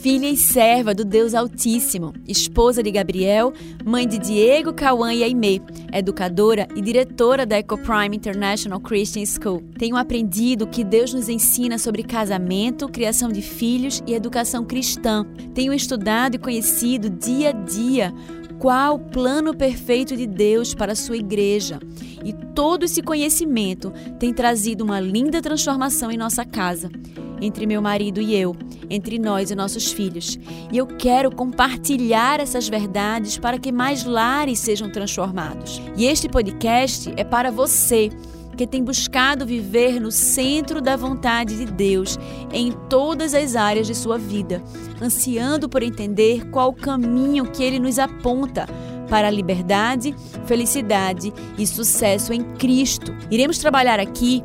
filha e serva do Deus Altíssimo, esposa de Gabriel, mãe de Diego, Cauã e Aimee, educadora e diretora da EcoPrime International Christian School. Tenho aprendido que Deus nos ensina sobre casamento, criação de filhos e educação cristã. Tenho estudado e conhecido dia a dia qual o plano perfeito de Deus para a sua igreja. E todo esse conhecimento tem trazido uma linda transformação em nossa casa entre meu marido e eu, entre nós e nossos filhos. E eu quero compartilhar essas verdades para que mais lares sejam transformados. E este podcast é para você que tem buscado viver no centro da vontade de Deus em todas as áreas de sua vida, ansiando por entender qual o caminho que ele nos aponta para a liberdade, felicidade e sucesso em Cristo. Iremos trabalhar aqui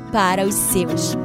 para os seus.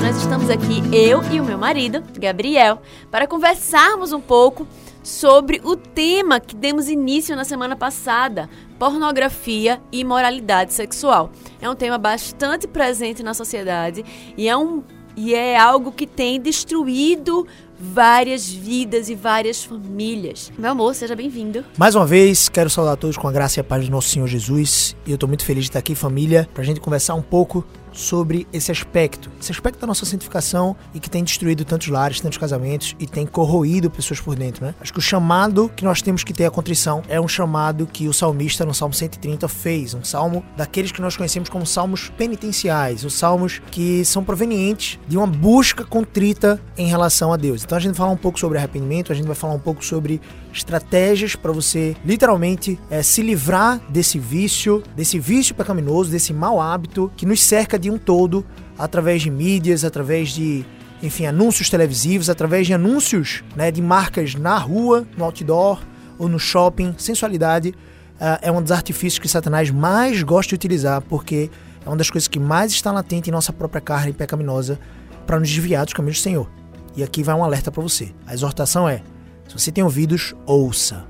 Nós estamos aqui, eu e o meu marido, Gabriel, para conversarmos um pouco sobre o tema que demos início na semana passada: pornografia e imoralidade sexual. É um tema bastante presente na sociedade e é, um, e é algo que tem destruído várias vidas e várias famílias. Meu amor, seja bem-vindo. Mais uma vez, quero saudar todos com a graça e a paz do nosso Senhor Jesus. E eu estou muito feliz de estar aqui, família, para a gente conversar um pouco sobre esse aspecto, esse aspecto da nossa santificação e que tem destruído tantos lares, tantos casamentos e tem corroído pessoas por dentro, né? Acho que o chamado que nós temos que ter a contrição é um chamado que o salmista no Salmo 130 fez, um salmo daqueles que nós conhecemos como salmos penitenciais, os salmos que são provenientes de uma busca contrita em relação a Deus. Então a gente vai falar um pouco sobre arrependimento, a gente vai falar um pouco sobre estratégias para você literalmente é, se livrar desse vício, desse vício pecaminoso, desse mau hábito que nos cerca de um todo através de mídias, através de enfim, anúncios televisivos, através de anúncios né, de marcas na rua, no outdoor ou no shopping. Sensualidade uh, é um dos artifícios que Satanás mais gosta de utilizar, porque é uma das coisas que mais está latente em nossa própria carne pecaminosa para nos desviar dos caminhos do Senhor. E aqui vai um alerta para você. A exortação é: se você tem ouvidos, ouça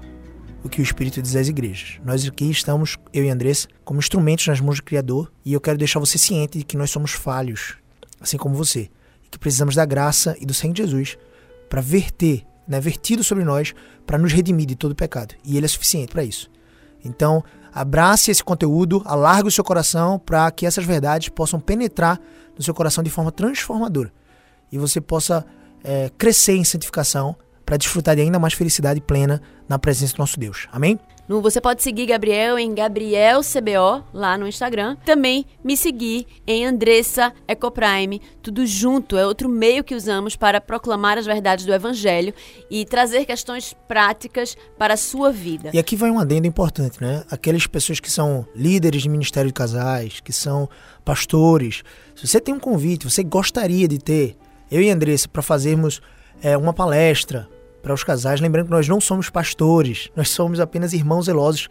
o que o Espírito diz às igrejas. Nós aqui estamos, eu e Andressa, como instrumentos nas mãos do Criador, e eu quero deixar você ciente de que nós somos falhos, assim como você, e que precisamos da graça e do sangue de Jesus para verter, né, vertido sobre nós, para nos redimir de todo pecado. E ele é suficiente para isso. Então, abrace esse conteúdo, alargue o seu coração para que essas verdades possam penetrar no seu coração de forma transformadora e você possa é, crescer em santificação para desfrutar de ainda mais felicidade plena na presença do nosso Deus. Amém? Você pode seguir Gabriel em Gabriel CBO lá no Instagram. Também me seguir em Andressa Ecoprime, tudo junto. É outro meio que usamos para proclamar as verdades do Evangelho e trazer questões práticas para a sua vida. E aqui vai um adendo importante, né? Aquelas pessoas que são líderes de ministério de casais, que são pastores. Se você tem um convite, você gostaria de ter eu e Andressa para fazermos é, uma palestra para os casais. Lembrando que nós não somos pastores, nós somos apenas irmãos zelosos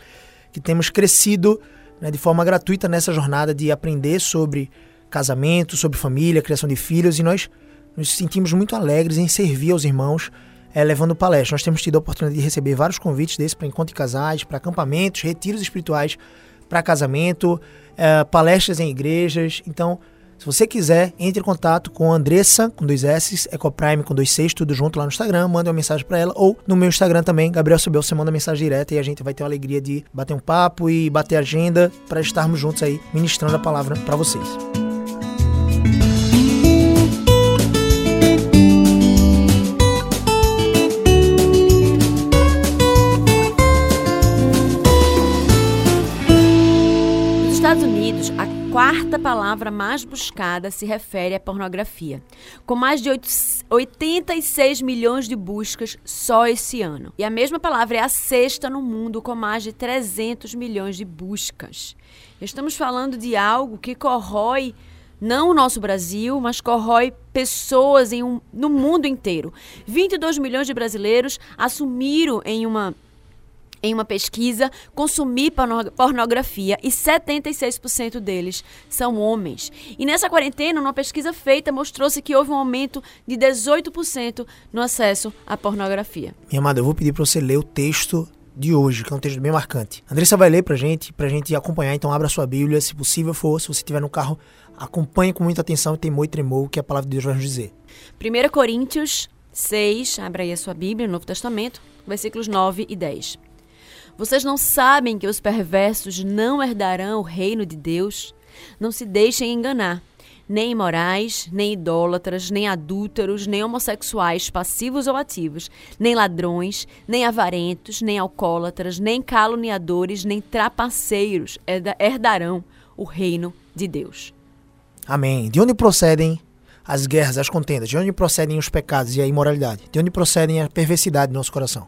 que temos crescido né, de forma gratuita nessa jornada de aprender sobre casamento, sobre família, criação de filhos e nós nos sentimos muito alegres em servir aos irmãos é, levando palestras. Nós temos tido a oportunidade de receber vários convites desses para encontros de casais, para acampamentos, retiros espirituais para casamento, é, palestras em igrejas. Então, se você quiser, entre em contato com Andressa, com dois S, Ecoprime com dois Cs, tudo junto lá no Instagram, manda uma mensagem para ela, ou no meu Instagram também, Gabriel Sobel, você manda mensagem direta e a gente vai ter a alegria de bater um papo e bater agenda para estarmos juntos aí, ministrando a palavra para vocês. Quarta palavra mais buscada se refere à pornografia, com mais de 86 milhões de buscas só esse ano. E a mesma palavra é a sexta no mundo, com mais de 300 milhões de buscas. Estamos falando de algo que corrói não o nosso Brasil, mas corrói pessoas um, no mundo inteiro. 22 milhões de brasileiros assumiram em uma em uma pesquisa consumir pornografia e 76% deles são homens. E nessa quarentena, uma pesquisa feita mostrou-se que houve um aumento de 18% no acesso à pornografia. Minha amada, eu vou pedir para você ler o texto de hoje, que é um texto bem marcante. Andressa vai ler pra gente, pra gente acompanhar, então abra sua Bíblia, se possível for, se você estiver no carro, acompanhe com muita atenção e temor e tremor o que a palavra de Deus vai nos dizer. 1 Coríntios 6, abra aí a sua Bíblia, no Novo Testamento, versículos 9 e 10. Vocês não sabem que os perversos não herdarão o reino de Deus? Não se deixem enganar. Nem imorais, nem idólatras, nem adúlteros, nem homossexuais passivos ou ativos, nem ladrões, nem avarentos, nem alcoólatras, nem caluniadores, nem trapaceiros herdarão o reino de Deus. Amém. De onde procedem as guerras, as contendas? De onde procedem os pecados e a imoralidade? De onde procedem a perversidade do nosso coração?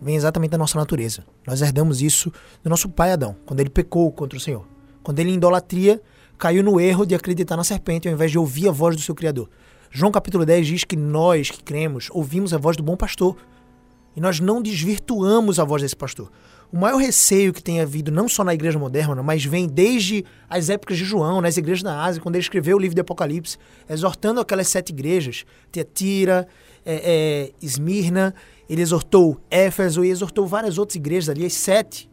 Vem exatamente da nossa natureza. Nós herdamos isso do nosso pai Adão, quando ele pecou contra o Senhor. Quando ele, em idolatria, caiu no erro de acreditar na serpente ao invés de ouvir a voz do seu Criador. João capítulo 10 diz que nós que cremos ouvimos a voz do bom pastor e nós não desvirtuamos a voz desse pastor. O maior receio que tem havido, não só na igreja moderna, mas vem desde as épocas de João, nas igrejas da Ásia, quando ele escreveu o livro de Apocalipse, exortando aquelas sete igrejas, Tiatira, é, é, Esmirna, ele exortou Éfeso e exortou várias outras igrejas ali, as sete,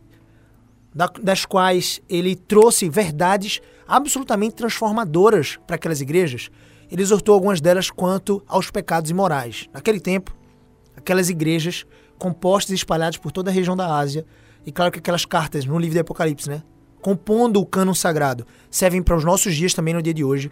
das quais ele trouxe verdades absolutamente transformadoras para aquelas igrejas. Ele exortou algumas delas quanto aos pecados imorais. Naquele tempo, aquelas igrejas compostas e espalhadas por toda a região da Ásia, e claro que aquelas cartas no livro do Apocalipse, né? Compondo o cânon sagrado, servem para os nossos dias também no dia de hoje.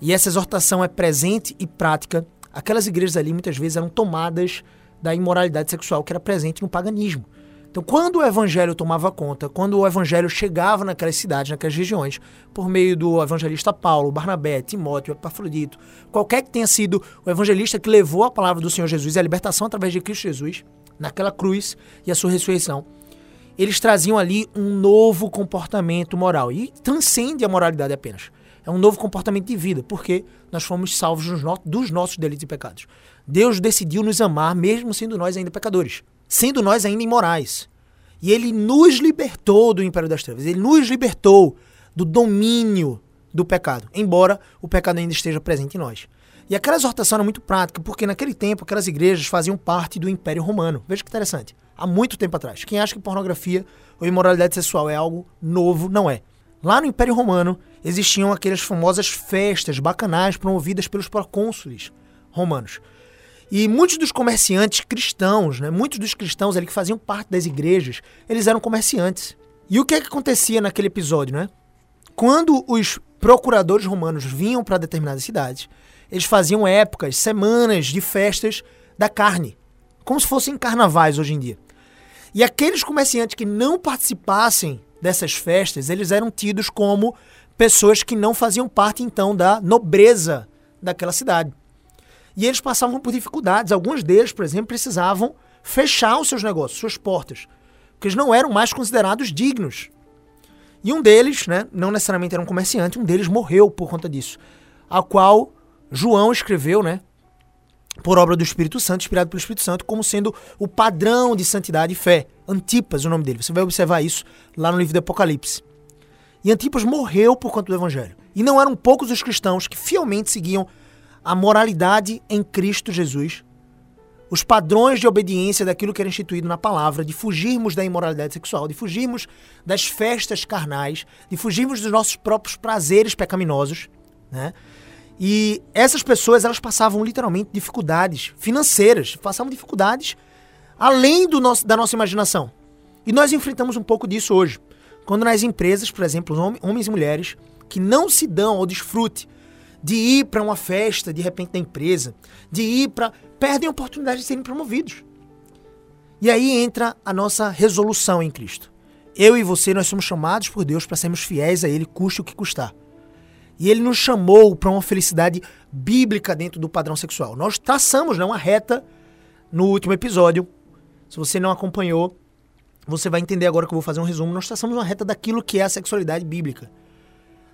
E essa exortação é presente e prática. Aquelas igrejas ali muitas vezes eram tomadas da imoralidade sexual que era presente no paganismo. Então, quando o evangelho tomava conta, quando o evangelho chegava naquelas cidades, naquelas regiões, por meio do evangelista Paulo, Barnabé, Timóteo, Epafrodito, qualquer que tenha sido o evangelista que levou a palavra do Senhor Jesus a libertação através de Cristo Jesus, naquela cruz e a sua ressurreição, eles traziam ali um novo comportamento moral. E transcende a moralidade apenas. É um novo comportamento de vida, porque nós fomos salvos dos nossos delitos e pecados. Deus decidiu nos amar, mesmo sendo nós ainda pecadores, sendo nós ainda imorais. E Ele nos libertou do império das trevas, Ele nos libertou do domínio do pecado, embora o pecado ainda esteja presente em nós. E aquela exortação era muito prática, porque naquele tempo aquelas igrejas faziam parte do Império Romano. Veja que interessante. Há muito tempo atrás. Quem acha que pornografia ou imoralidade sexual é algo novo, não é. Lá no Império Romano existiam aquelas famosas festas bacanais promovidas pelos procônsules romanos. E muitos dos comerciantes cristãos, né, muitos dos cristãos ali que faziam parte das igrejas, eles eram comerciantes. E o que é que acontecia naquele episódio, né? Quando os procuradores romanos vinham para determinadas cidades, eles faziam épocas, semanas de festas da carne, como se fossem carnavais hoje em dia. E aqueles comerciantes que não participassem dessas festas, eles eram tidos como pessoas que não faziam parte então da nobreza daquela cidade. E eles passavam por dificuldades. Alguns deles, por exemplo, precisavam fechar os seus negócios, suas portas, porque eles não eram mais considerados dignos. E um deles, né, não necessariamente era um comerciante, um deles morreu por conta disso, a qual João escreveu, né, por obra do Espírito Santo, inspirado pelo Espírito Santo, como sendo o padrão de santidade e fé. Antipas, o nome dele. Você vai observar isso lá no livro do Apocalipse. E Antipas morreu por conta do Evangelho. E não eram poucos os cristãos que fielmente seguiam a moralidade em Cristo Jesus, os padrões de obediência daquilo que era instituído na palavra, de fugirmos da imoralidade sexual, de fugirmos das festas carnais, de fugirmos dos nossos próprios prazeres pecaminosos, né? E essas pessoas, elas passavam literalmente dificuldades financeiras, passavam dificuldades além do nosso, da nossa imaginação. E nós enfrentamos um pouco disso hoje. Quando nas empresas, por exemplo, homens e mulheres que não se dão ao desfrute de ir para uma festa de repente da empresa, de ir para. perdem a oportunidade de serem promovidos. E aí entra a nossa resolução em Cristo. Eu e você, nós somos chamados por Deus para sermos fiéis a Ele, custe o que custar. E Ele nos chamou para uma felicidade bíblica dentro do padrão sexual. Nós traçamos né, uma reta no último episódio. Se você não acompanhou, você vai entender agora que eu vou fazer um resumo. Nós traçamos uma reta daquilo que é a sexualidade bíblica.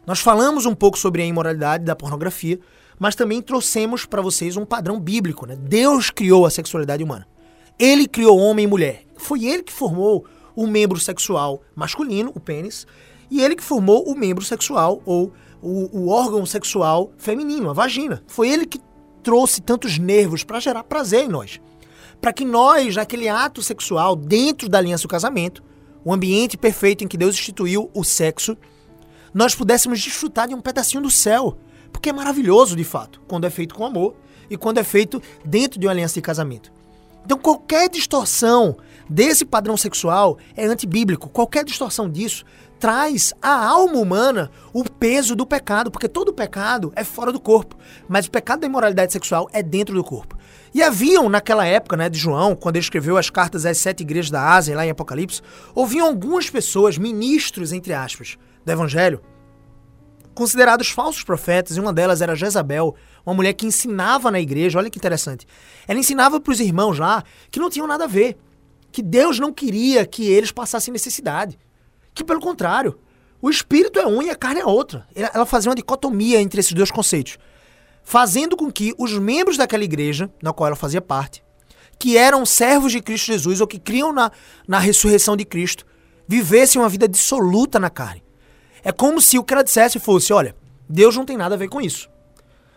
Nós falamos um pouco sobre a imoralidade da pornografia, mas também trouxemos para vocês um padrão bíblico. Né? Deus criou a sexualidade humana. Ele criou homem e mulher. Foi ele que formou o membro sexual masculino, o pênis, e ele que formou o membro sexual ou o, o órgão sexual feminino, a vagina. Foi ele que trouxe tantos nervos para gerar prazer em nós. Para que nós, naquele ato sexual, dentro da aliança do casamento, o ambiente perfeito em que Deus instituiu o sexo, nós pudéssemos desfrutar de um pedacinho do céu. Porque é maravilhoso, de fato, quando é feito com amor e quando é feito dentro de uma aliança de casamento. Então, qualquer distorção desse padrão sexual é antibíblico. Qualquer distorção disso traz à alma humana o peso do pecado, porque todo pecado é fora do corpo, mas o pecado da imoralidade sexual é dentro do corpo. E haviam, naquela época né, de João, quando ele escreveu as cartas às sete igrejas da Ásia, lá em Apocalipse, ouviam algumas pessoas, ministros, entre aspas, do Evangelho, considerados falsos profetas, e uma delas era Jezabel, uma mulher que ensinava na igreja, olha que interessante. Ela ensinava para os irmãos lá que não tinham nada a ver, que Deus não queria que eles passassem necessidade, que pelo contrário, o espírito é um e a carne é outra. Ela fazia uma dicotomia entre esses dois conceitos, fazendo com que os membros daquela igreja, na qual ela fazia parte, que eram servos de Cristo Jesus ou que criam na, na ressurreição de Cristo, vivessem uma vida dissoluta na carne. É como se o ela dissesse fosse: olha, Deus não tem nada a ver com isso.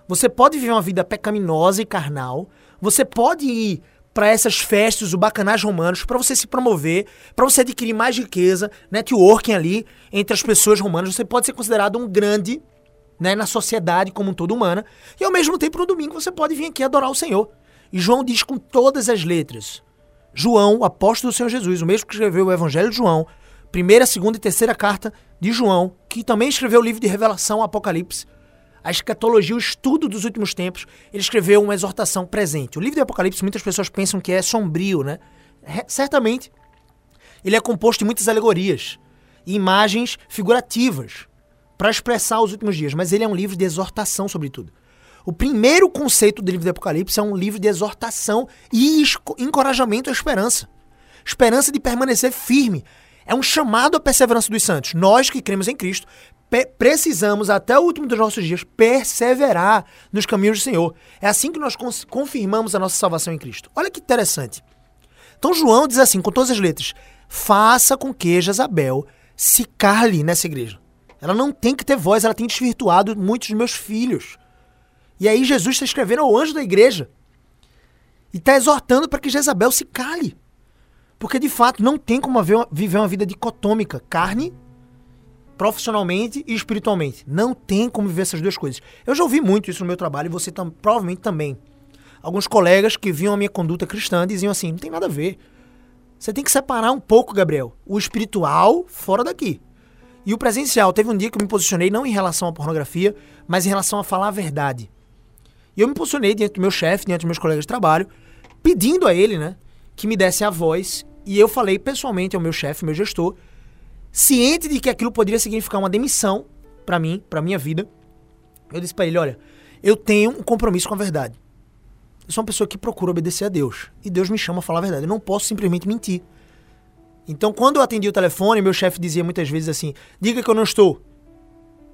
Você pode viver uma vida pecaminosa e carnal, você pode ir para essas festas, o bacanagem romanos, para você se promover, para você adquirir mais riqueza, networking ali entre as pessoas romanas, você pode ser considerado um grande né, na sociedade como um todo humana, e ao mesmo tempo no domingo você pode vir aqui adorar o Senhor. E João diz com todas as letras. João, apóstolo do Senhor Jesus, o mesmo que escreveu o Evangelho de João, primeira, segunda e terceira carta de João, que também escreveu o livro de Revelação, Apocalipse, a escatologia, o estudo dos últimos tempos, ele escreveu uma exortação presente. O livro de Apocalipse, muitas pessoas pensam que é sombrio, né? certamente, ele é composto de muitas alegorias e imagens figurativas para expressar os últimos dias, mas ele é um livro de exortação, sobretudo. O primeiro conceito do livro de Apocalipse é um livro de exortação e encorajamento à esperança. Esperança de permanecer firme, é um chamado à perseverança dos santos. Nós que cremos em Cristo precisamos, até o último dos nossos dias, perseverar nos caminhos do Senhor. É assim que nós confirmamos a nossa salvação em Cristo. Olha que interessante. Então João diz assim, com todas as letras: faça com que Jezabel se cale nessa igreja. Ela não tem que ter voz, ela tem desvirtuado muitos dos meus filhos. E aí Jesus está escrevendo ao anjo da igreja e está exortando para que Jezabel se cale. Porque de fato não tem como viver uma vida dicotômica, carne, profissionalmente e espiritualmente. Não tem como viver essas duas coisas. Eu já ouvi muito isso no meu trabalho e você tam, provavelmente também. Alguns colegas que viam a minha conduta cristã diziam assim: não tem nada a ver. Você tem que separar um pouco, Gabriel, o espiritual fora daqui. E o presencial. Teve um dia que eu me posicionei não em relação à pornografia, mas em relação a falar a verdade. E eu me posicionei diante do meu chefe, diante dos meus colegas de trabalho, pedindo a ele, né, que me desse a voz e eu falei pessoalmente ao meu chefe, meu gestor, ciente de que aquilo poderia significar uma demissão para mim, para minha vida. Eu disse para ele, olha, eu tenho um compromisso com a verdade. Eu sou uma pessoa que procura obedecer a Deus. E Deus me chama a falar a verdade. Eu não posso simplesmente mentir. Então, quando eu atendi o telefone, meu chefe dizia muitas vezes assim: diga que eu não estou.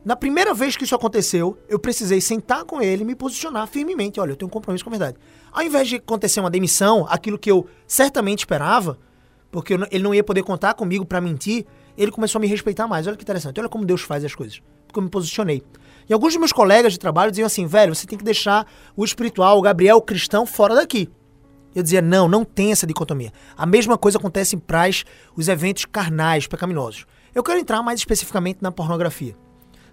Na primeira vez que isso aconteceu, eu precisei sentar com ele e me posicionar firmemente. Olha, eu tenho um compromisso com a verdade. Ao invés de acontecer uma demissão, aquilo que eu certamente esperava, porque ele não ia poder contar comigo para mentir, ele começou a me respeitar mais. Olha que interessante, olha como Deus faz as coisas. Porque eu me posicionei. E alguns dos meus colegas de trabalho diziam assim, velho, você tem que deixar o espiritual, o Gabriel, o cristão, fora daqui. Eu dizia, não, não tem essa dicotomia. A mesma coisa acontece para os eventos carnais, pecaminosos. Eu quero entrar mais especificamente na pornografia.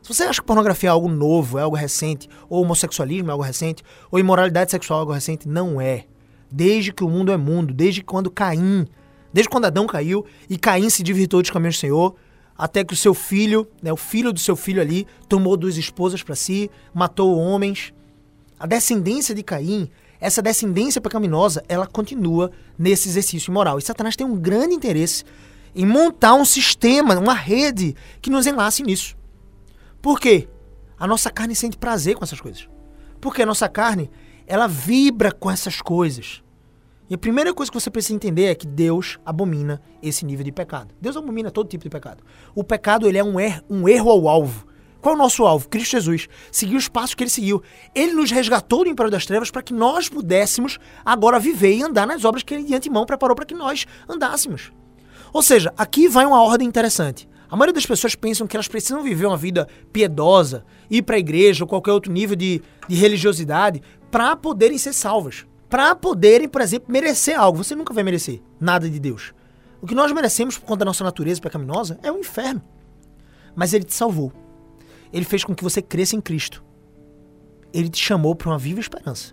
Se você acha que pornografia é algo novo, é algo recente, ou homossexualismo é algo recente, ou imoralidade sexual é algo recente, não é. Desde que o mundo é mundo, desde quando Caim Desde quando Adão caiu e Caim se divirtou dos caminhos do Senhor, até que o seu filho, né, o filho do seu filho ali, tomou duas esposas para si, matou homens. A descendência de Caim, essa descendência pecaminosa, ela continua nesse exercício imoral. E Satanás tem um grande interesse em montar um sistema, uma rede que nos enlace nisso. Por quê? A nossa carne sente prazer com essas coisas. Porque a nossa carne, ela vibra com essas coisas. E a primeira coisa que você precisa entender é que Deus abomina esse nível de pecado. Deus abomina todo tipo de pecado. O pecado ele é um, er um erro ao alvo. Qual é o nosso alvo? Cristo Jesus. Seguir os passos que ele seguiu. Ele nos resgatou do Império das Trevas para que nós pudéssemos agora viver e andar nas obras que ele de antemão preparou para que nós andássemos. Ou seja, aqui vai uma ordem interessante. A maioria das pessoas pensam que elas precisam viver uma vida piedosa, ir para a igreja ou qualquer outro nível de, de religiosidade para poderem ser salvas. Para poderem, por exemplo, merecer algo. Você nunca vai merecer nada de Deus. O que nós merecemos por conta da nossa natureza pecaminosa é o inferno. Mas ele te salvou. Ele fez com que você cresça em Cristo. Ele te chamou para uma viva esperança.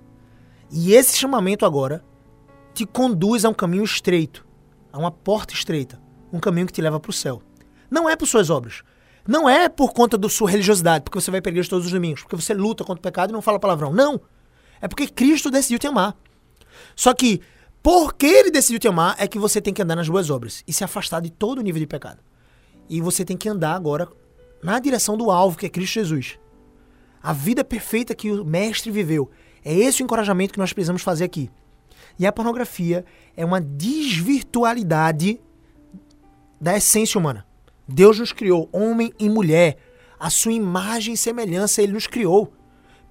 E esse chamamento agora te conduz a um caminho estreito, a uma porta estreita, um caminho que te leva para o céu. Não é por suas obras. Não é por conta da sua religiosidade, porque você vai para todos os domingos, porque você luta contra o pecado e não fala palavrão. Não. É porque Cristo decidiu te amar. Só que, porque ele decidiu te amar, é que você tem que andar nas boas obras e se afastar de todo nível de pecado. E você tem que andar agora na direção do alvo, que é Cristo Jesus. A vida perfeita que o Mestre viveu. É esse o encorajamento que nós precisamos fazer aqui. E a pornografia é uma desvirtualidade da essência humana. Deus nos criou, homem e mulher. A sua imagem e semelhança ele nos criou.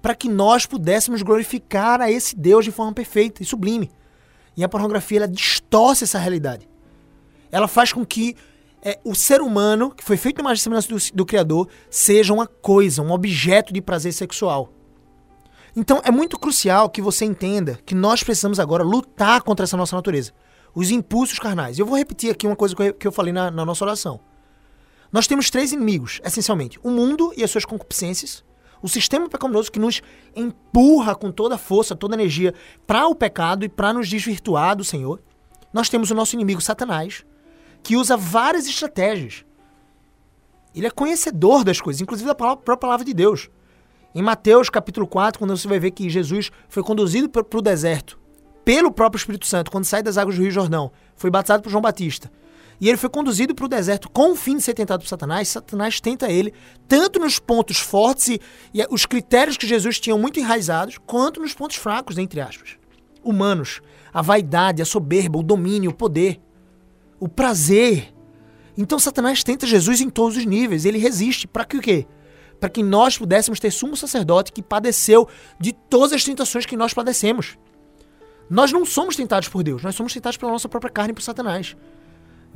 Para que nós pudéssemos glorificar a esse Deus de forma perfeita e sublime. E a pornografia ela distorce essa realidade. Ela faz com que é, o ser humano, que foi feito na imagem e semelhança do, do Criador, seja uma coisa, um objeto de prazer sexual. Então é muito crucial que você entenda que nós precisamos agora lutar contra essa nossa natureza. Os impulsos carnais. Eu vou repetir aqui uma coisa que eu, falei na, na nossa oração. Nós temos três inimigos, essencialmente: o mundo e as suas concupiscências, o sistema pecaminoso que nos empurra com toda a força, toda a energia para o pecado e para nos desvirtuar do Senhor. Nós temos o nosso inimigo Satanás, que usa várias estratégias. Ele é conhecedor das coisas, inclusive da própria palavra de Deus. Em Mateus capítulo 4, quando você vai ver que Jesus foi conduzido para o deserto pelo próprio Espírito Santo, quando sai das águas do Rio Jordão, foi batizado por João Batista. E ele foi conduzido para o deserto com o fim de ser tentado por Satanás. Satanás tenta ele, tanto nos pontos fortes e, e os critérios que Jesus tinha muito enraizados, quanto nos pontos fracos, entre aspas. Humanos, a vaidade, a soberba, o domínio, o poder, o prazer. Então Satanás tenta Jesus em todos os níveis. Ele resiste. Para que o quê? Para que nós pudéssemos ter sumo sacerdote que padeceu de todas as tentações que nós padecemos. Nós não somos tentados por Deus, nós somos tentados pela nossa própria carne e por Satanás.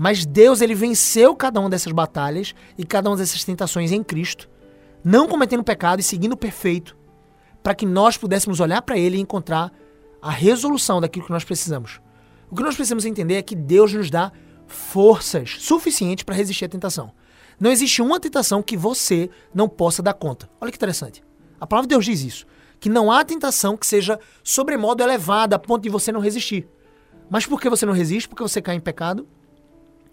Mas Deus, ele venceu cada uma dessas batalhas e cada uma dessas tentações em Cristo, não cometendo pecado e seguindo o perfeito, para que nós pudéssemos olhar para ele e encontrar a resolução daquilo que nós precisamos. O que nós precisamos entender é que Deus nos dá forças suficientes para resistir à tentação. Não existe uma tentação que você não possa dar conta. Olha que interessante. A palavra de Deus diz isso. Que não há tentação que seja sobremodo elevada a ponto de você não resistir. Mas por que você não resiste? Porque você cai em pecado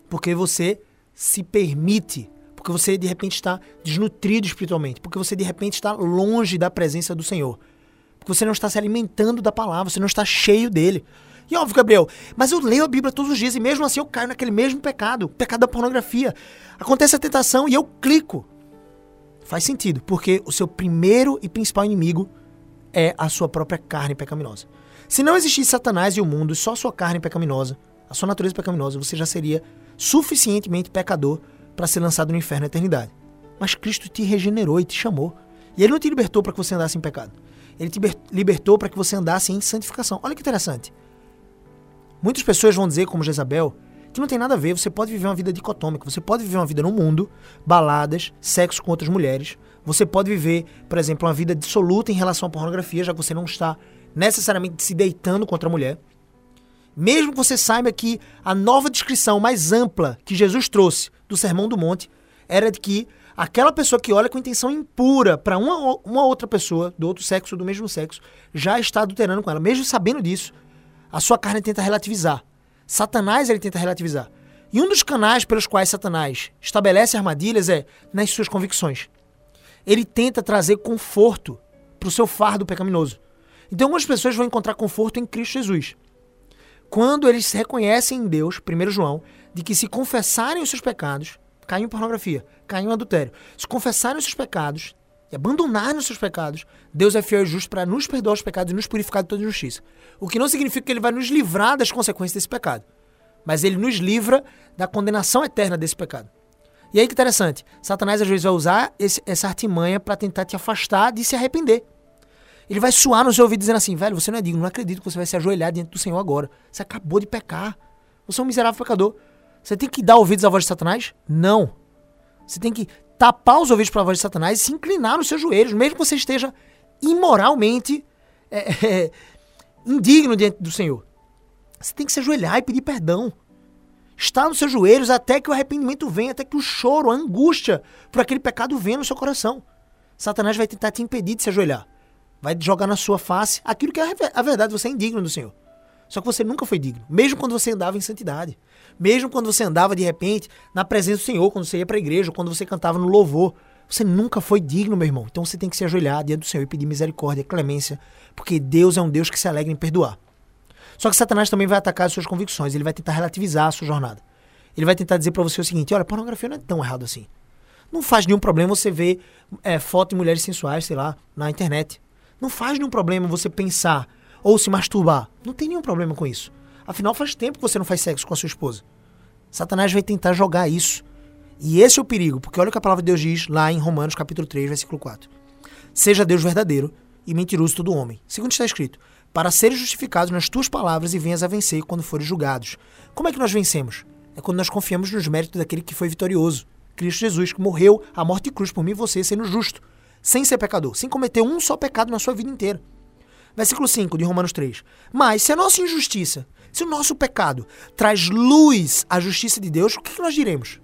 porque você se permite, porque você de repente está desnutrido espiritualmente, porque você de repente está longe da presença do Senhor, porque você não está se alimentando da palavra, você não está cheio dele. E óbvio, Gabriel, mas eu leio a Bíblia todos os dias e mesmo assim eu caio naquele mesmo pecado, pecado da pornografia. Acontece a tentação e eu clico. Faz sentido, porque o seu primeiro e principal inimigo é a sua própria carne pecaminosa. Se não existisse Satanás e o mundo, só a sua carne pecaminosa, a sua natureza pecaminosa, você já seria suficientemente pecador para ser lançado no inferno na eternidade. Mas Cristo te regenerou e te chamou. E Ele não te libertou para que você andasse em pecado. Ele te libertou para que você andasse em santificação. Olha que interessante. Muitas pessoas vão dizer, como Jezabel, que não tem nada a ver. Você pode viver uma vida dicotômica. Você pode viver uma vida no mundo, baladas, sexo com outras mulheres. Você pode viver, por exemplo, uma vida dissoluta em relação à pornografia, já que você não está necessariamente se deitando contra a mulher. Mesmo que você saiba que a nova descrição mais ampla que Jesus trouxe do Sermão do Monte era de que aquela pessoa que olha com intenção impura para uma, uma outra pessoa do outro sexo ou do mesmo sexo já está adulterando com ela. Mesmo sabendo disso, a sua carne tenta relativizar. Satanás ele tenta relativizar. E um dos canais pelos quais Satanás estabelece armadilhas é nas suas convicções. Ele tenta trazer conforto para o seu fardo pecaminoso. Então, algumas pessoas vão encontrar conforto em Cristo Jesus quando eles reconhecem em Deus, 1 João, de que se confessarem os seus pecados, caem em pornografia, caem em adultério, se confessarem os seus pecados e abandonarem os seus pecados, Deus é fiel e justo para nos perdoar os pecados e nos purificar de toda injustiça. O que não significa que ele vai nos livrar das consequências desse pecado, mas ele nos livra da condenação eterna desse pecado. E aí que interessante, Satanás às vezes vai usar esse, essa artimanha para tentar te afastar de se arrepender. Ele vai suar no seu ouvido dizendo assim, velho, você não é digno, não acredito que você vai se ajoelhar diante do Senhor agora. Você acabou de pecar. Você é um miserável pecador. Você tem que dar ouvidos à voz de Satanás? Não. Você tem que tapar os ouvidos para a voz de Satanás e se inclinar nos seus joelhos, mesmo que você esteja imoralmente é, é, indigno diante do Senhor. Você tem que se ajoelhar e pedir perdão. Estar nos seus joelhos até que o arrependimento venha, até que o choro, a angústia por aquele pecado venha no seu coração. Satanás vai tentar te impedir de se ajoelhar. Vai jogar na sua face aquilo que é a verdade, você é indigno do Senhor. Só que você nunca foi digno, mesmo quando você andava em santidade. Mesmo quando você andava de repente na presença do Senhor, quando você ia para a igreja, quando você cantava no louvor. Você nunca foi digno, meu irmão. Então você tem que se ajoelhar diante do Senhor e pedir misericórdia, clemência, porque Deus é um Deus que se alegra em perdoar. Só que Satanás também vai atacar as suas convicções, ele vai tentar relativizar a sua jornada. Ele vai tentar dizer para você o seguinte: olha, pornografia não é tão errado assim. Não faz nenhum problema você ver é, foto de mulheres sensuais, sei lá, na internet. Não faz nenhum problema você pensar ou se masturbar. Não tem nenhum problema com isso. Afinal, faz tempo que você não faz sexo com a sua esposa. Satanás vai tentar jogar isso. E esse é o perigo, porque olha o que a palavra de Deus diz lá em Romanos capítulo 3, versículo 4. Seja Deus verdadeiro e mentiroso todo homem. Segundo está escrito, para seres justificados nas tuas palavras e venhas a vencer quando fores julgados. Como é que nós vencemos? É quando nós confiamos nos méritos daquele que foi vitorioso. Cristo Jesus, que morreu a morte de cruz por mim e você, sendo justo, sem ser pecador, sem cometer um só pecado na sua vida inteira. Versículo 5 de Romanos 3. Mas se a nossa injustiça, se o nosso pecado traz luz à justiça de Deus, o que, que nós diremos?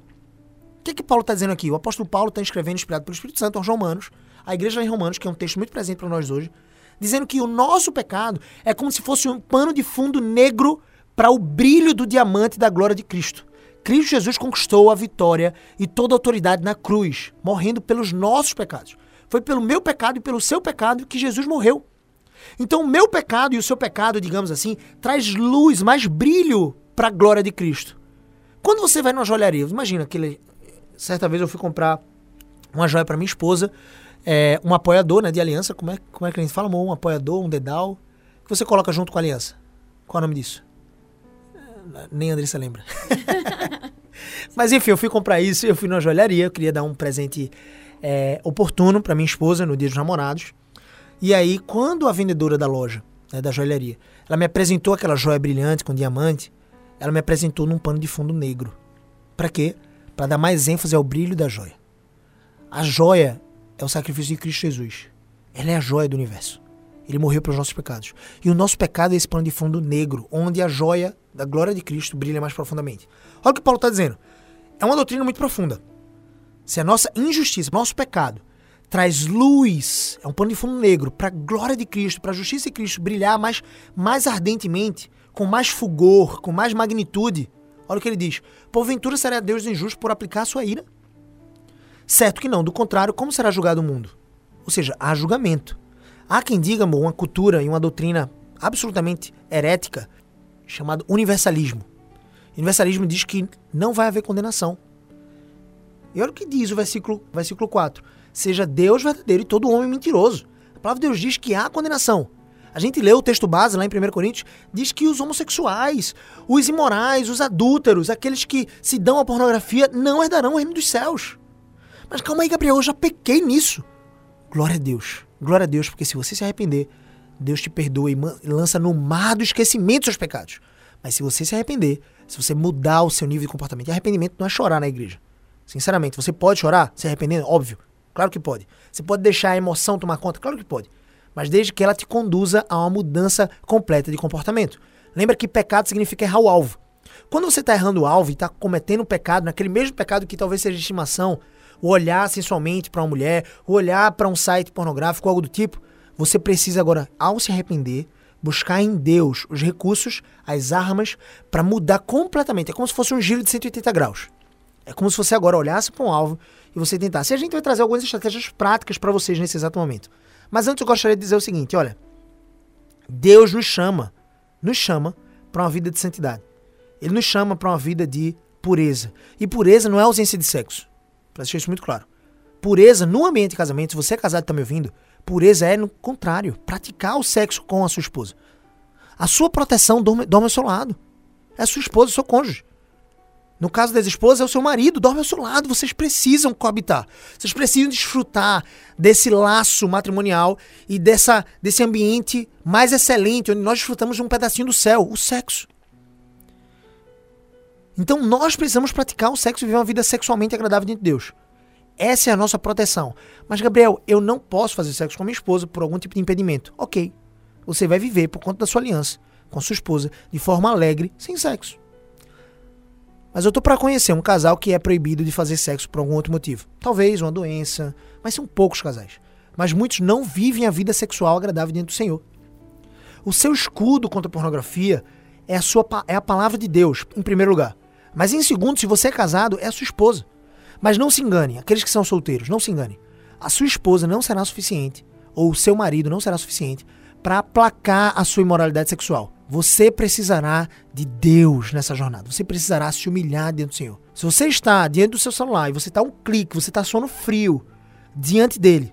O que, que Paulo está dizendo aqui? O apóstolo Paulo está escrevendo, inspirado pelo Espírito Santo, aos Romanos, a igreja em Romanos, que é um texto muito presente para nós hoje, dizendo que o nosso pecado é como se fosse um pano de fundo negro para o brilho do diamante da glória de Cristo. Cristo Jesus conquistou a vitória e toda a autoridade na cruz, morrendo pelos nossos pecados. Foi pelo meu pecado e pelo seu pecado que Jesus morreu. Então, o meu pecado e o seu pecado, digamos assim, traz luz, mais brilho para a glória de Cristo. Quando você vai numa joalharia, imagina que certa vez eu fui comprar uma joia para minha esposa, é, um apoiador né, de aliança, como é, como é que a gente fala? Um apoiador, um dedal, que você coloca junto com a aliança. Qual é o nome disso? Nem a Andressa lembra. Mas enfim, eu fui comprar isso, eu fui numa joalharia, eu queria dar um presente é, oportuno para minha esposa no dia dos namorados. E aí, quando a vendedora da loja, né, da joalheria, ela me apresentou aquela joia brilhante com diamante, ela me apresentou num pano de fundo negro. Para quê? Para dar mais ênfase ao brilho da joia. A joia é o sacrifício de Cristo Jesus. Ela é a joia do universo. Ele morreu pelos nossos pecados. E o nosso pecado é esse pano de fundo negro, onde a joia da glória de Cristo brilha mais profundamente. Olha o que Paulo está dizendo. É uma doutrina muito profunda. Se a nossa injustiça, nosso pecado, traz luz, é um pano de fundo negro, para a glória de Cristo, para a justiça de Cristo brilhar mais, mais ardentemente, com mais fulgor, com mais magnitude. Olha o que ele diz: Porventura será Deus injusto por aplicar a sua ira? Certo que não, do contrário, como será julgado o mundo? Ou seja, há julgamento. Há quem diga, uma cultura e uma doutrina absolutamente herética, chamado universalismo. Universalismo diz que não vai haver condenação. E olha o que diz o versículo, versículo 4 seja Deus verdadeiro e todo homem mentiroso. A palavra de Deus diz que há condenação. A gente lê o texto base lá em 1 Coríntios, diz que os homossexuais, os imorais, os adúlteros, aqueles que se dão à pornografia, não herdarão o reino dos céus. Mas calma aí, Gabriel, eu já pequei nisso. Glória a Deus. Glória a Deus, porque se você se arrepender, Deus te perdoa e lança no mar do esquecimento seus pecados. Mas se você se arrepender, se você mudar o seu nível de comportamento, arrependimento não é chorar na igreja. Sinceramente, você pode chorar, se arrependendo, óbvio. Claro que pode. Você pode deixar a emoção tomar conta? Claro que pode. Mas desde que ela te conduza a uma mudança completa de comportamento. Lembra que pecado significa errar o alvo. Quando você está errando o alvo e está cometendo pecado, naquele mesmo pecado que talvez seja de estimação, o olhar sensualmente para uma mulher, o olhar para um site pornográfico, algo do tipo, você precisa agora, ao se arrepender, buscar em Deus os recursos, as armas, para mudar completamente. É como se fosse um giro de 180 graus. É como se você agora olhasse para um alvo e você tentasse. E a gente vai trazer algumas estratégias práticas para vocês nesse exato momento. Mas antes eu gostaria de dizer o seguinte: olha, Deus nos chama, nos chama para uma vida de santidade. Ele nos chama para uma vida de pureza. E pureza não é ausência de sexo. Pra deixar isso muito claro. Pureza no ambiente de casamento, se você é casado e tá me ouvindo, pureza é no contrário, praticar o sexo com a sua esposa. A sua proteção dorme, dorme ao seu lado. É a sua esposa, o seu cônjuge. No caso das esposas, é o seu marido, dorme ao seu lado. Vocês precisam coabitar. Vocês precisam desfrutar desse laço matrimonial e dessa, desse ambiente mais excelente, onde nós desfrutamos de um pedacinho do céu, o sexo. Então nós precisamos praticar o sexo e viver uma vida sexualmente agradável diante de Deus. Essa é a nossa proteção. Mas, Gabriel, eu não posso fazer sexo com minha esposa por algum tipo de impedimento. Ok. Você vai viver por conta da sua aliança com sua esposa de forma alegre, sem sexo. Mas eu tô para conhecer um casal que é proibido de fazer sexo por algum outro motivo. Talvez uma doença, mas são poucos casais. Mas muitos não vivem a vida sexual agradável diante do Senhor. O seu escudo contra a pornografia é a, sua, é a palavra de Deus, em primeiro lugar. Mas em segundo, se você é casado, é a sua esposa. Mas não se engane, aqueles que são solteiros, não se engane. A sua esposa não será suficiente, ou o seu marido não será suficiente, para aplacar a sua imoralidade sexual. Você precisará de Deus nessa jornada. Você precisará se humilhar diante do Senhor. Se você está diante do seu celular e você está um clique, você está sono frio diante dele,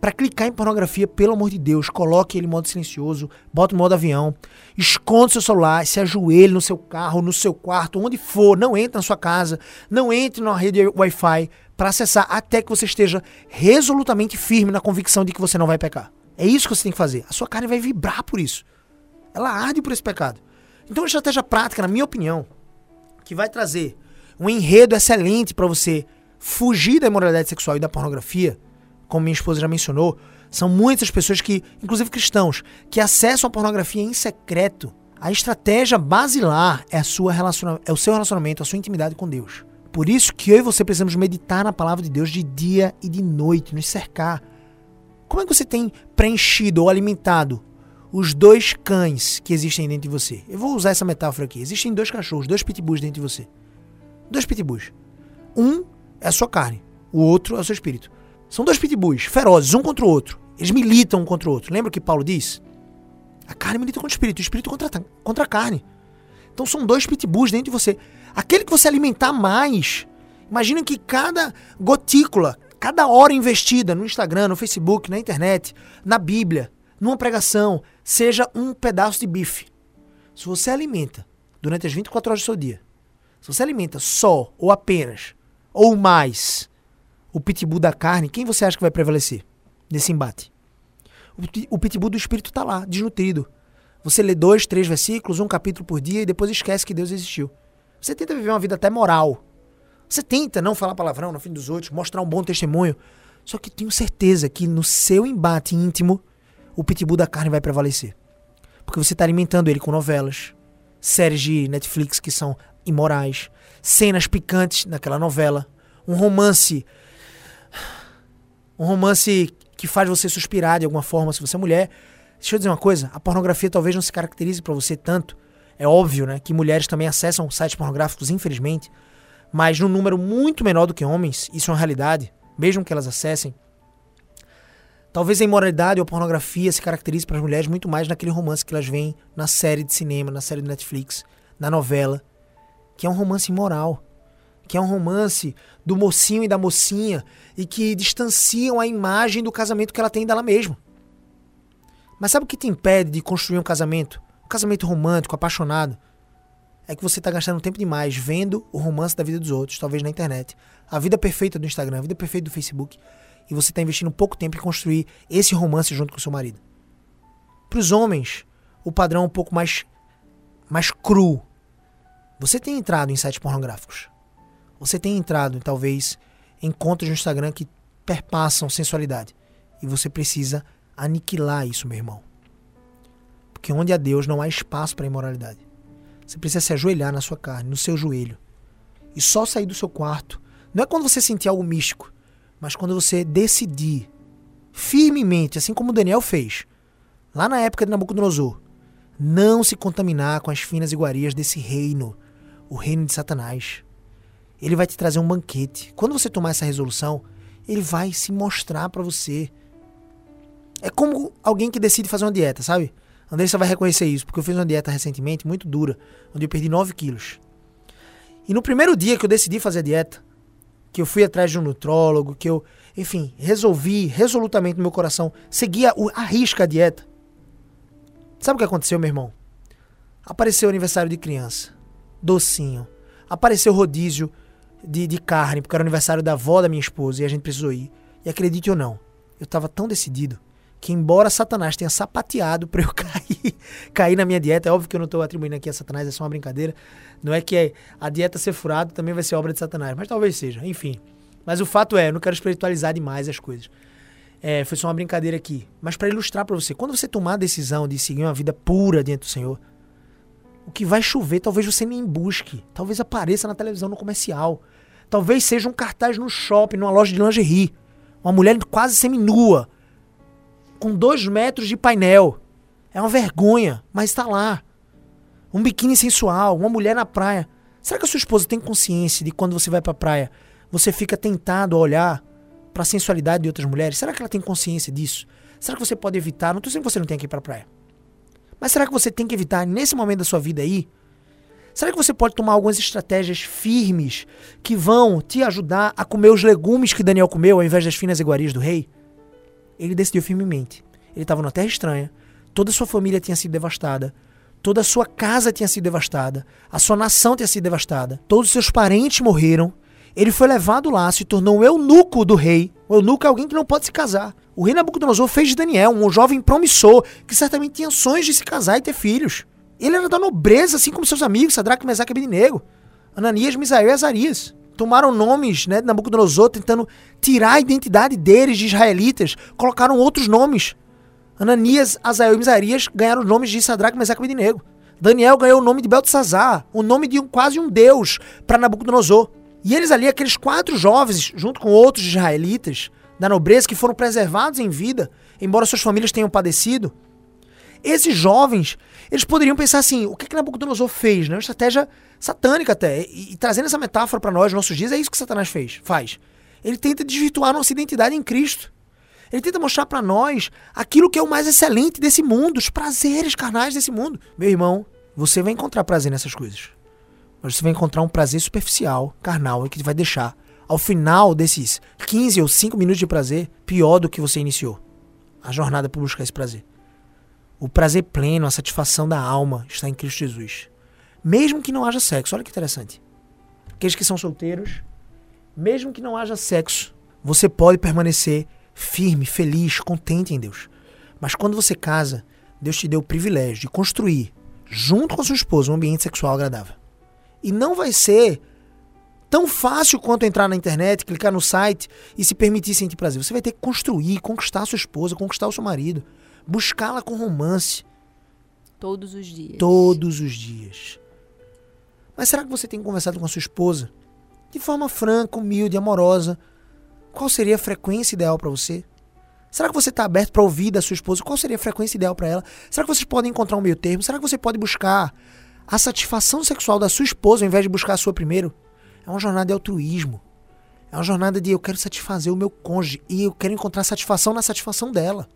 para clicar em pornografia, pelo amor de Deus, coloque ele em modo silencioso, bota em modo avião, esconda seu celular, se ajoelhe no seu carro, no seu quarto, onde for, não entre na sua casa, não entre na rede Wi-Fi para acessar até que você esteja resolutamente firme na convicção de que você não vai pecar. É isso que você tem que fazer. A sua carne vai vibrar por isso. Ela arde por esse pecado. Então, uma estratégia prática, na minha opinião, que vai trazer um enredo excelente para você fugir da imoralidade sexual e da pornografia, como minha esposa já mencionou, são muitas pessoas que, inclusive cristãos, que acessam a pornografia em secreto. A estratégia basilar é, sua relaciona é o seu relacionamento, a sua intimidade com Deus. Por isso que eu e você precisamos meditar na palavra de Deus de dia e de noite, nos cercar. Como é que você tem preenchido ou alimentado os dois cães que existem dentro de você? Eu vou usar essa metáfora aqui. Existem dois cachorros, dois pitbulls dentro de você. Dois pitbulls. Um é a sua carne, o outro é o seu espírito. São dois pitbulls, ferozes, um contra o outro. Eles militam um contra o outro. Lembra o que Paulo diz? A carne milita contra o espírito, o espírito contra, contra a carne. Então são dois pitbulls dentro de você. Aquele que você alimentar mais, imagina que cada gotícula, cada hora investida no Instagram, no Facebook, na internet, na Bíblia, numa pregação, seja um pedaço de bife. Se você alimenta durante as 24 horas do seu dia, se você alimenta só ou apenas ou mais o pitbull da carne, quem você acha que vai prevalecer nesse embate? O pitbull do espírito está lá, desnutrido. Você lê dois, três versículos, um capítulo por dia e depois esquece que Deus existiu. Você tenta viver uma vida até moral. Você tenta não falar palavrão no fim dos outros, mostrar um bom testemunho. Só que tenho certeza que no seu embate íntimo, o pitbull da carne vai prevalecer. Porque você está alimentando ele com novelas, séries de Netflix que são imorais, cenas picantes naquela novela, um romance um romance que faz você suspirar de alguma forma se você é mulher. Deixa eu dizer uma coisa, a pornografia talvez não se caracterize para você tanto. É óbvio, né, que mulheres também acessam sites pornográficos, infelizmente, mas num número muito menor do que homens, isso é uma realidade, mesmo que elas acessem. Talvez a imoralidade ou a pornografia se caracterize para as mulheres muito mais naquele romance que elas veem na série de cinema, na série de Netflix, na novela, que é um romance imoral que é um romance do mocinho e da mocinha e que distanciam a imagem do casamento que ela tem dela mesma. Mas sabe o que te impede de construir um casamento? Um casamento romântico, apaixonado? É que você está gastando tempo demais vendo o romance da vida dos outros, talvez na internet. A vida perfeita do Instagram, a vida perfeita do Facebook. E você está investindo pouco tempo em construir esse romance junto com o seu marido. Para os homens, o padrão é um pouco mais, mais cru. Você tem entrado em sites pornográficos. Você tem entrado, talvez, em contas no Instagram que perpassam sensualidade. E você precisa aniquilar isso, meu irmão. Porque onde há Deus não há espaço para imoralidade. Você precisa se ajoelhar na sua carne, no seu joelho. E só sair do seu quarto. Não é quando você sentir algo místico, mas quando você decidir firmemente, assim como Daniel fez, lá na época de Nabucodonosor, não se contaminar com as finas iguarias desse reino, o reino de Satanás ele vai te trazer um banquete. Quando você tomar essa resolução, ele vai se mostrar para você. É como alguém que decide fazer uma dieta, sabe? Andressa vai reconhecer isso, porque eu fiz uma dieta recentemente muito dura, onde eu perdi 9 quilos. E no primeiro dia que eu decidi fazer a dieta, que eu fui atrás de um nutrólogo, que eu, enfim, resolvi resolutamente no meu coração seguir a, a risca a dieta. Sabe o que aconteceu, meu irmão? Apareceu o aniversário de criança, docinho. Apareceu rodízio de, de carne, porque era o aniversário da avó da minha esposa e a gente precisou ir. E acredite ou não, eu estava tão decidido que embora Satanás tenha sapateado para eu cair, cair na minha dieta, é óbvio que eu não estou atribuindo aqui a Satanás, é só uma brincadeira. Não é que a dieta ser furada também vai ser obra de Satanás, mas talvez seja, enfim. Mas o fato é, eu não quero espiritualizar demais as coisas. É, foi só uma brincadeira aqui. Mas para ilustrar para você, quando você tomar a decisão de seguir uma vida pura diante do Senhor, o que vai chover talvez você nem busque, talvez apareça na televisão no comercial, talvez seja um cartaz no shopping, numa loja de lingerie, uma mulher quase seminua, com dois metros de painel. É uma vergonha, mas está lá. Um biquíni sensual, uma mulher na praia. Será que a sua esposa tem consciência de quando você vai para a praia, você fica tentado a olhar para a sensualidade de outras mulheres? Será que ela tem consciência disso? Será que você pode evitar? Não estou dizendo que você não tem que ir a praia. Mas será que você tem que evitar nesse momento da sua vida aí? Será que você pode tomar algumas estratégias firmes que vão te ajudar a comer os legumes que Daniel comeu ao invés das finas iguarias do rei? ele decidiu firmemente. Ele estava numa terra estranha, toda a sua família tinha sido devastada, toda a sua casa tinha sido devastada, a sua nação tinha sido devastada, todos os seus parentes morreram. Ele foi levado lá, se tornou o eunuco do rei. O eunuco é alguém que não pode se casar. O rei Nabucodonosor fez de Daniel um jovem promissor que certamente tinha sonhos de se casar e ter filhos. Ele era da nobreza, assim como seus amigos, Sadraque, Mesaque e Abednego, Ananias, Misael e Azarias tomaram nomes né, de Nabucodonosor, tentando tirar a identidade deles, de israelitas, colocaram outros nomes. Ananias, Azael e Misarias ganharam os nomes de Sadraque, Mesaque e Abednego. Daniel ganhou o nome de Beltesazar, o nome de um, quase um deus para Nabucodonosor. E eles ali, aqueles quatro jovens, junto com outros israelitas da nobreza que foram preservados em vida, embora suas famílias tenham padecido, esses jovens, eles poderiam pensar assim, o que, que Nabucodonosor fez? Né? Uma estratégia satânica até. E, e trazendo essa metáfora para nós, nossos dias, é isso que Satanás fez, faz. Ele tenta desvirtuar nossa identidade em Cristo. Ele tenta mostrar para nós aquilo que é o mais excelente desse mundo, os prazeres carnais desse mundo. Meu irmão, você vai encontrar prazer nessas coisas. Mas você vai encontrar um prazer superficial, carnal, que vai deixar, ao final desses 15 ou 5 minutos de prazer, pior do que você iniciou. A jornada para buscar esse prazer. O prazer pleno, a satisfação da alma está em Cristo Jesus. Mesmo que não haja sexo, olha que interessante. Aqueles que são solteiros, mesmo que não haja sexo, você pode permanecer firme, feliz, contente em Deus. Mas quando você casa, Deus te deu o privilégio de construir, junto com a sua esposa, um ambiente sexual agradável. E não vai ser tão fácil quanto entrar na internet, clicar no site e se permitir sentir prazer. Você vai ter que construir, conquistar a sua esposa, conquistar o seu marido buscá-la com romance. Todos os dias. Todos os dias. Mas será que você tem conversado com a sua esposa de forma franca, humilde, amorosa? Qual seria a frequência ideal para você? Será que você está aberto para ouvir da sua esposa? Qual seria a frequência ideal para ela? Será que vocês podem encontrar um meio termo? Será que você pode buscar a satisfação sexual da sua esposa ao invés de buscar a sua primeiro? É uma jornada de altruísmo. É uma jornada de eu quero satisfazer o meu cônjuge e eu quero encontrar satisfação na satisfação dela.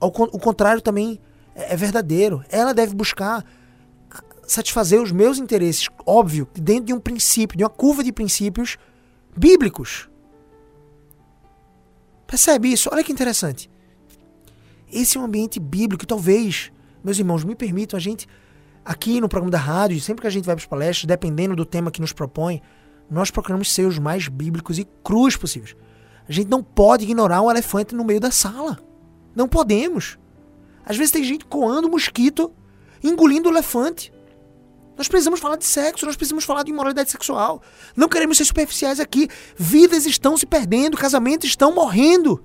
O contrário também é, é verdadeiro. Ela deve buscar satisfazer os meus interesses, óbvio, dentro de um princípio, de uma curva de princípios bíblicos. Percebe isso? Olha que interessante. Esse é um ambiente bíblico, talvez, meus irmãos, me permitam a gente, aqui no programa da rádio, sempre que a gente vai para as palestras, dependendo do tema que nos propõe, nós procuramos ser os mais bíblicos e crus possíveis. A gente não pode ignorar um elefante no meio da sala. Não podemos. Às vezes tem gente coando mosquito, engolindo o elefante. Nós precisamos falar de sexo, nós precisamos falar de imoralidade sexual. Não queremos ser superficiais aqui. Vidas estão se perdendo, casamentos estão morrendo.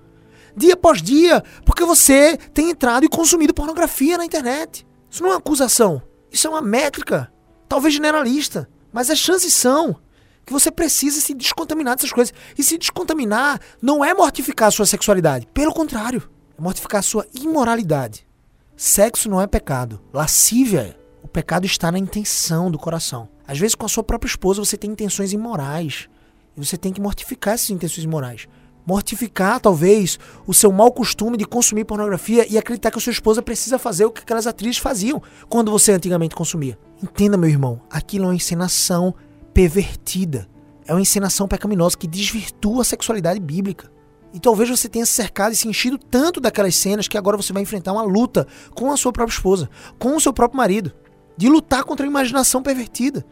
Dia após dia, porque você tem entrado e consumido pornografia na internet. Isso não é uma acusação. Isso é uma métrica, talvez generalista. Mas as chances são que você precisa se descontaminar dessas coisas. E se descontaminar não é mortificar a sua sexualidade. Pelo contrário é mortificar a sua imoralidade. Sexo não é pecado. Lascívia é. O pecado está na intenção do coração. Às vezes, com a sua própria esposa, você tem intenções imorais. E você tem que mortificar essas intenções imorais. Mortificar, talvez, o seu mau costume de consumir pornografia e acreditar que a sua esposa precisa fazer o que aquelas atrizes faziam quando você antigamente consumia. Entenda, meu irmão, aquilo é uma encenação pervertida. É uma encenação pecaminosa que desvirtua a sexualidade bíblica. E talvez você tenha se cercado e se enchido tanto daquelas cenas que agora você vai enfrentar uma luta com a sua própria esposa, com o seu próprio marido, de lutar contra a imaginação pervertida.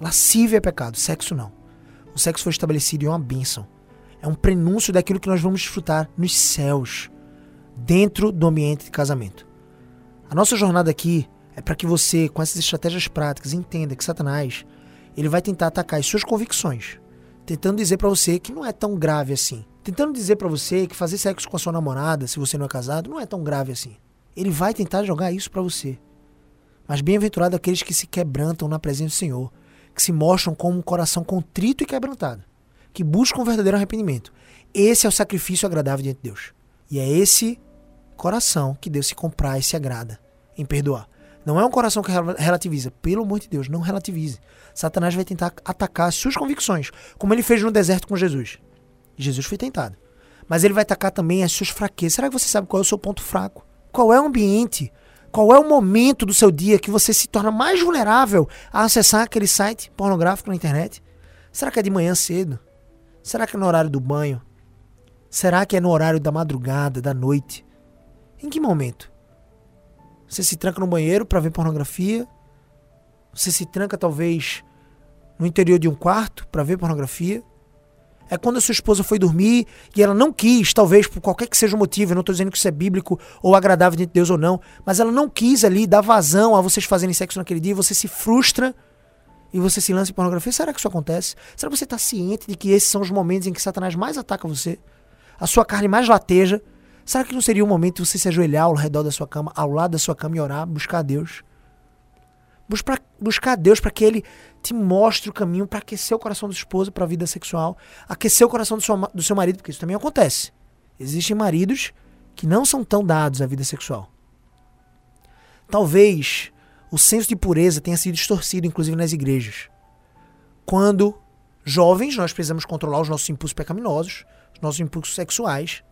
Lascívia é pecado, sexo não. O sexo foi estabelecido e é uma bênção. É um prenúncio daquilo que nós vamos desfrutar nos céus, dentro do ambiente de casamento. A nossa jornada aqui é para que você, com essas estratégias práticas, entenda que Satanás ele vai tentar atacar as suas convicções, tentando dizer para você que não é tão grave assim. Tentando dizer para você que fazer sexo com a sua namorada, se você não é casado, não é tão grave assim. Ele vai tentar jogar isso para você. Mas bem-aventurado aqueles que se quebrantam na presença do Senhor, que se mostram com um coração contrito e quebrantado, que buscam um verdadeiro arrependimento. Esse é o sacrifício agradável diante de Deus. E é esse coração que Deus se comprar e se agrada em perdoar. Não é um coração que relativiza. Pelo amor de Deus, não relativize. Satanás vai tentar atacar as suas convicções, como ele fez no deserto com Jesus. Jesus foi tentado. Mas ele vai atacar também as suas fraquezas. Será que você sabe qual é o seu ponto fraco? Qual é o ambiente? Qual é o momento do seu dia que você se torna mais vulnerável a acessar aquele site pornográfico na internet? Será que é de manhã cedo? Será que é no horário do banho? Será que é no horário da madrugada, da noite? Em que momento? Você se tranca no banheiro para ver pornografia? Você se tranca talvez no interior de um quarto para ver pornografia? é quando a sua esposa foi dormir e ela não quis, talvez por qualquer que seja o motivo, eu não estou dizendo que isso é bíblico ou agradável diante de Deus ou não, mas ela não quis ali dar vazão a vocês fazerem sexo naquele dia, você se frustra e você se lança em pornografia. Será que isso acontece? Será que você está ciente de que esses são os momentos em que Satanás mais ataca você? A sua carne mais lateja? Será que não seria o momento de você se ajoelhar ao redor da sua cama, ao lado da sua cama e orar, buscar a Deus? buscar a Deus para que Ele te mostre o caminho para aquecer o coração do esposo para a vida sexual, aquecer o coração do seu, do seu marido, porque isso também acontece. Existem maridos que não são tão dados à vida sexual. Talvez o senso de pureza tenha sido distorcido, inclusive nas igrejas. Quando jovens, nós precisamos controlar os nossos impulsos pecaminosos, os nossos impulsos sexuais.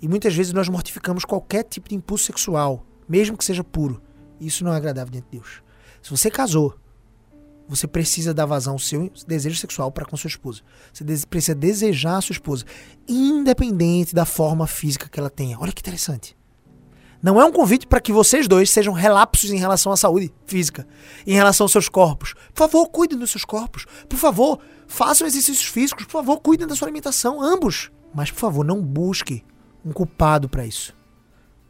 E muitas vezes nós mortificamos qualquer tipo de impulso sexual, mesmo que seja puro isso não é agradável diante de Deus. Se você casou, você precisa dar vazão ao seu desejo sexual para com sua esposa. Você precisa desejar a sua esposa, independente da forma física que ela tenha. Olha que interessante. Não é um convite para que vocês dois sejam relapsos em relação à saúde física, em relação aos seus corpos. Por favor, cuidem dos seus corpos. Por favor, façam exercícios físicos. Por favor, cuidem da sua alimentação, ambos. Mas, por favor, não busque um culpado para isso.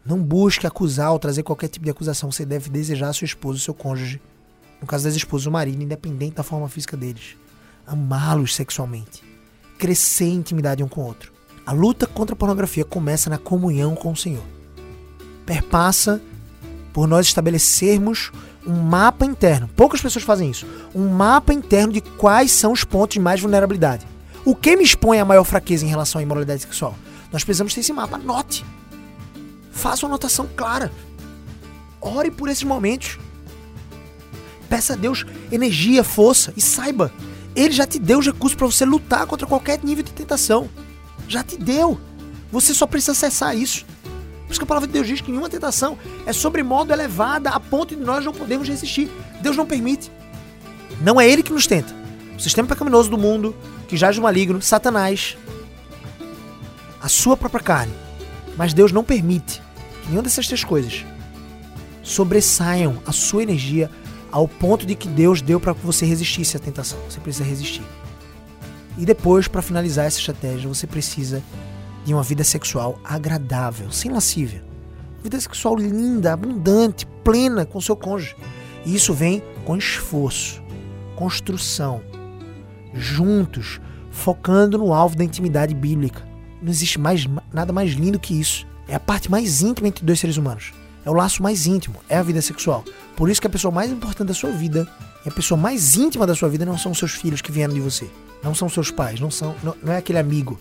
Não busque acusar ou trazer qualquer tipo de acusação. Você deve desejar a sua esposa, seu cônjuge. No caso das esposas, o marido, independente da forma física deles. Amá-los sexualmente. Crescer em intimidade um com o outro. A luta contra a pornografia começa na comunhão com o Senhor. Perpassa por nós estabelecermos um mapa interno. Poucas pessoas fazem isso. Um mapa interno de quais são os pontos de mais vulnerabilidade. O que me expõe à maior fraqueza em relação à imoralidade sexual? Nós precisamos ter esse mapa. Anote. Faça uma anotação clara. Ore por esses momentos. Peça a Deus energia, força e saiba, Ele já te deu os recursos para você lutar contra qualquer nível de tentação. Já te deu. Você só precisa acessar isso. Por isso que a palavra de Deus diz que nenhuma tentação é sobremodo elevada a ponto de nós não podemos resistir. Deus não permite. Não é Ele que nos tenta. O sistema pecaminoso do mundo, que jaz no maligno, Satanás, a sua própria carne. Mas Deus não permite que nenhuma dessas três coisas sobressaiam a sua energia ao ponto de que Deus deu para que você resistisse à tentação. Você precisa resistir. E depois, para finalizar essa estratégia, você precisa de uma vida sexual agradável, sem lascívia. Uma vida sexual linda, abundante, plena com seu cônjuge. E isso vem com esforço, construção, juntos, focando no alvo da intimidade bíblica. Não existe mais, nada mais lindo que isso. É a parte mais íntima entre dois seres humanos. É o laço mais íntimo, é a vida sexual. Por isso que a pessoa mais importante da sua vida e a pessoa mais íntima da sua vida não são seus filhos que vieram de você. Não são seus pais, não são, não, não é aquele amigo,